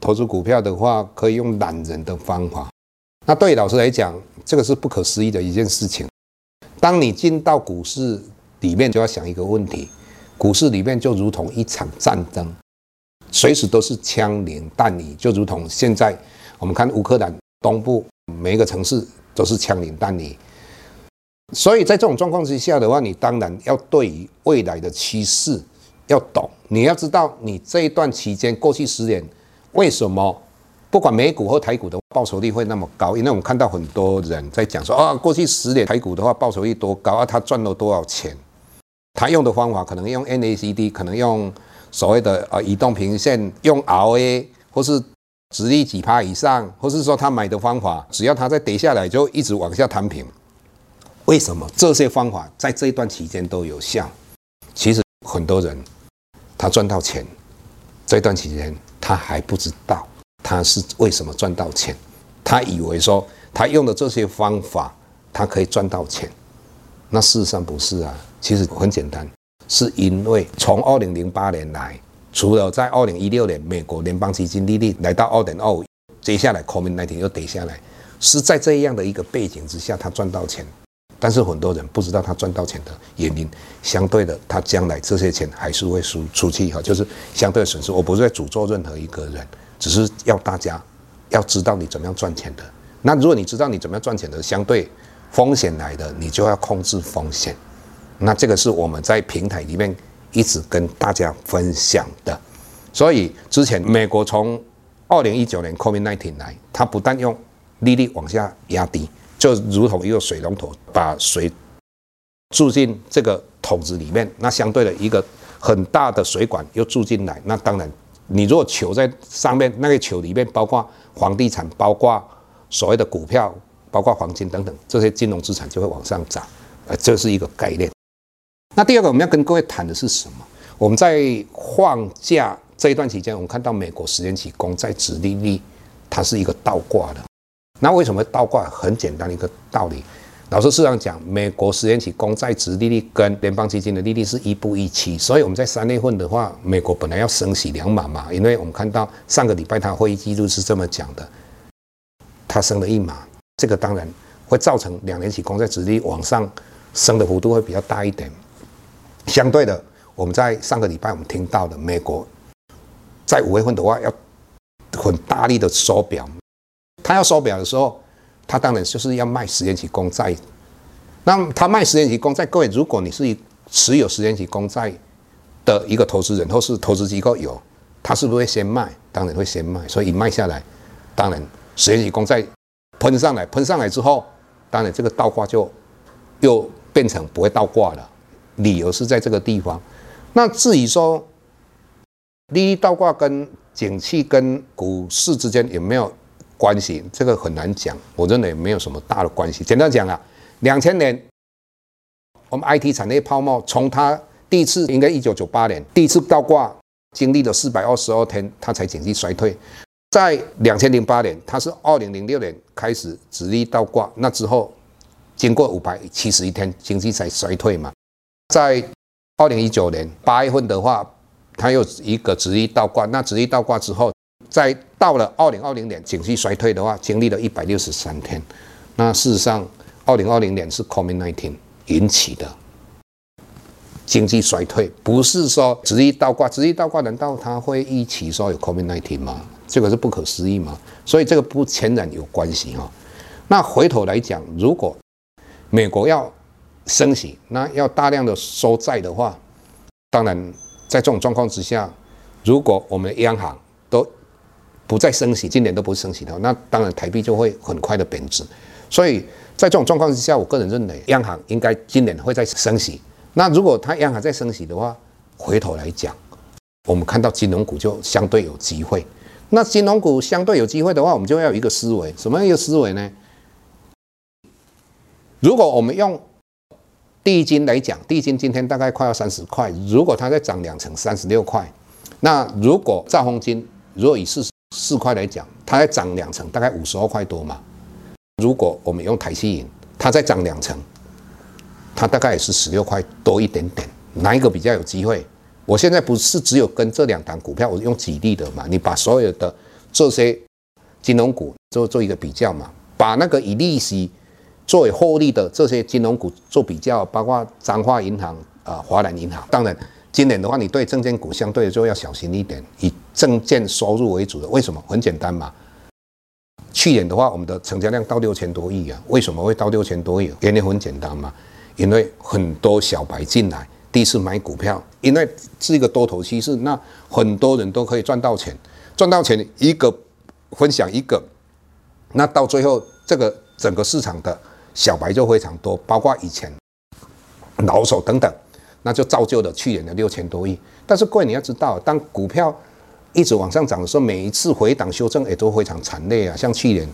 投资股票的话可以用懒人的方法。那对老师来讲，这个是不可思议的一件事情。当你进到股市里面，就要想一个问题：股市里面就如同一场战争，随时都是枪林弹雨，就如同现在我们看乌克兰东部每一个城市都是枪林弹雨。所以在这种状况之下的话，你当然要对于未来的趋势。要懂，你要知道，你这一段期间，过去十年，为什么不管美股或台股的报酬率会那么高？因为我们看到很多人在讲说，啊，过去十年台股的话报酬率多高啊，他赚了多少钱？他用的方法可能用 N A C D，可能用所谓的呃移动平线，用 R A，或是直立几趴以上，或是说他买的方法，只要他再跌下来，就一直往下摊平。为什么这些方法在这一段期间都有效？其实很多人。他赚到钱，这段期间他还不知道他是为什么赚到钱，他以为说他用的这些方法他可以赚到钱，那事实上不是啊，其实很简单，是因为从二零零八年来，除了在二零一六年美国联邦基金利率来到二点二，接下来 COVID-19 又跌下来，是在这样的一个背景之下，他赚到钱。但是很多人不知道他赚到钱的原因，相对的，他将来这些钱还是会输出去哈，就是相对损失。我不是在诅咒任何一个人，只是要大家要知道你怎么样赚钱的。那如果你知道你怎么样赚钱的，相对风险来的，你就要控制风险。那这个是我们在平台里面一直跟大家分享的。所以之前美国从二零一九年 COVID-19 来，它不但用利率往下压低。就如同一个水龙头，把水注进这个桶子里面，那相对的一个很大的水管又注进来，那当然，你如果球在上面，那个球里面包括房地产，包括所谓的股票，包括黄金等等这些金融资产就会往上涨，呃，这是一个概念。那第二个我们要跟各位谈的是什么？我们在放假这一段期间，我们看到美国十年期公债殖利率，它是一个倒挂的。那为什么倒挂？很简单的一个道理，老师时常讲，美国十年期公债值利率跟联邦基金的利率是一步一期，所以我们在三月份的话，美国本来要升息两码嘛，因为我们看到上个礼拜他会议记录是这么讲的，他升了一码，这个当然会造成两年期公债值利率往上升的幅度会比较大一点。相对的，我们在上个礼拜我们听到的，美国在五月份的话要很大力的缩表。他要收表的时候，他当然就是要卖十年期公债。那他卖十年期公债，各位，如果你是持有十年期公债的一个投资人或是投资机构有，他是不是会先卖？当然会先卖。所以一卖下来，当然十年期公债喷上来，喷上来之后，当然这个倒挂就又变成不会倒挂了。理由是在这个地方。那至于说利率倒挂跟景气跟股市之间有没有？关系这个很难讲，我认为没有什么大的关系。简单讲啊，两千年我们 IT 产业泡沫，从它第一次应该一九九八年第一次倒挂，经历了四百二十二天，它才经济衰退。在两千零八年，它是二零零六年开始直立倒挂，那之后经过五百七十一天，经济才衰退嘛。在二零一九年八月份的话，它又一个直立倒挂，那直立倒挂之后。在到了二零二零年，经济衰退的话，经历了一百六十三天。那事实上，二零二零年是 COVID-19 引起的经济衰退，不是说殖利率倒挂，殖利率倒挂难道它会一起说有 COVID-19 吗？这个是不可思议吗？所以这个不全然有关系哈。那回头来讲，如果美国要升息，那要大量的收债的话，当然在这种状况之下，如果我们央行不再升息，今年都不升息的话，那当然台币就会很快的贬值。所以在这种状况之下，我个人认为央行应该今年会再升息。那如果它央行再升息的话，回头来讲，我们看到金融股就相对有机会。那金融股相对有机会的话，我们就要有一个思维，什么样一个思维呢？如果我们用第一金来讲，第一金今天大概快要三十块，如果它再涨两成，三十六块。那如果兆丰金，如果以四十四块来讲，它再涨两成，大概五十二块多嘛。如果我们用台企银，它再涨两成，它大概也是十六块多一点点。哪一个比较有机会？我现在不是只有跟这两档股票，我用举例的嘛。你把所有的这些金融股做做一个比较嘛，把那个以利息作为获利的这些金融股做比较，包括彰化银行啊、华南银行。当然，今年的话，你对证券股相对就要小心一点，以证券收入为主的。为什么？很简单嘛。去年的话，我们的成交量到六千多亿啊。为什么会到六千多亿？原因很简单嘛，因为很多小白进来。第一次买股票，因为是一个多头趋势，那很多人都可以赚到钱，赚到钱一个分享一个，那到最后这个整个市场的小白就非常多，包括以前老手等等，那就造就了去年的六千多亿。但是各位你要知道，当股票一直往上涨的时候，每一次回档修正也都非常惨烈啊。像去年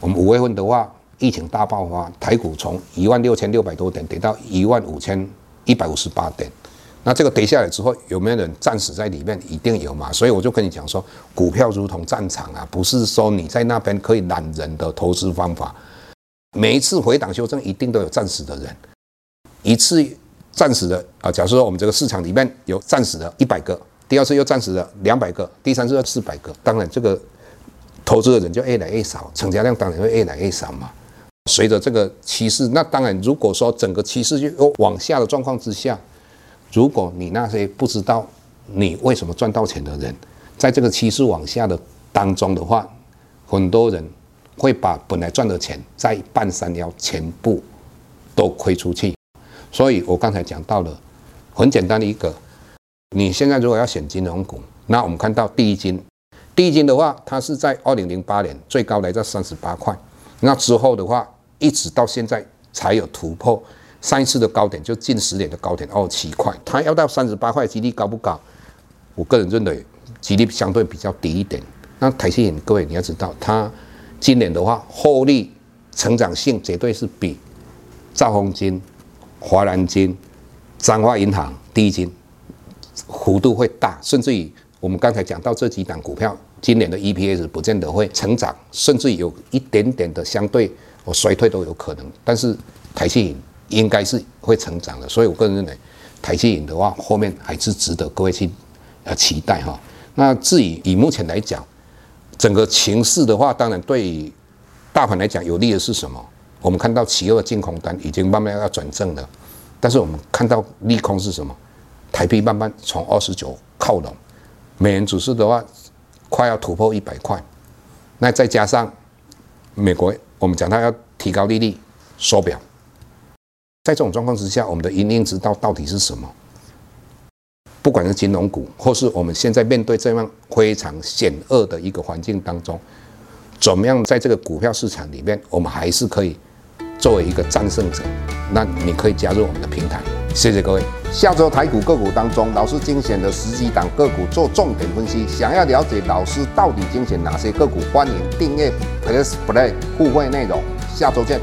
我们五月份的话，疫情大爆发，台股从一万六千六百多点跌到一万五千。一百五十八点，那这个跌下来之后，有没有人战死在里面？一定有嘛。所以我就跟你讲说，股票如同战场啊，不是说你在那边可以懒人的投资方法。每一次回档修正，一定都有战死的人。一次暂时的啊，假设说我们这个市场里面有暂时的一百个，第二次又暂时的两百个，第三次又四百个，当然这个投资的人就越来越少，成交量当然会越来越少嘛。随着这个趋势，那当然，如果说整个趋势又往下的状况之下，如果你那些不知道你为什么赚到钱的人，在这个趋势往下的当中的话，很多人会把本来赚的钱在半山腰全部都亏出去。所以我刚才讲到了很简单的一个，你现在如果要选金融股，那我们看到第一金，第一金的话，它是在二零零八年最高来到三十八块。那之后的话，一直到现在才有突破上一次的高点，就近十年的高点二十七块。它要到三十八块，几率高不高？我个人认为几率相对比较低一点。那台积电，各位你要知道，它今年的话，获利成长性绝对是比兆丰金、华南金、彰化银行、第一金幅度会大，甚至于我们刚才讲到这几档股票。今年的 EPS 不见得会成长，甚至有一点点的相对我衰退都有可能。但是台积银应该是会成长的，所以我个人认为台积银的话，后面还是值得各位去呃期待哈。那至于以目前来讲，整个情势的话，当然对大盘来讲有利的是什么？我们看到期货净空单已经慢慢要转正了，但是我们看到利空是什么？台币慢慢从二十九靠拢，美元指数的话。快要突破一百块，那再加上美国，我们讲它要提高利率，缩表，在这种状况之下，我们的盈利之道到底是什么？不管是金融股，或是我们现在面对这样非常险恶的一个环境当中，怎么样在这个股票市场里面，我们还是可以作为一个战胜者？那你可以加入我们的平台。谢谢各位。下周台股个股当中，老师精选的十几档个股做重点分析。想要了解老师到底精选哪些个股，欢迎订阅 Plus Play 互惠内容。下周见。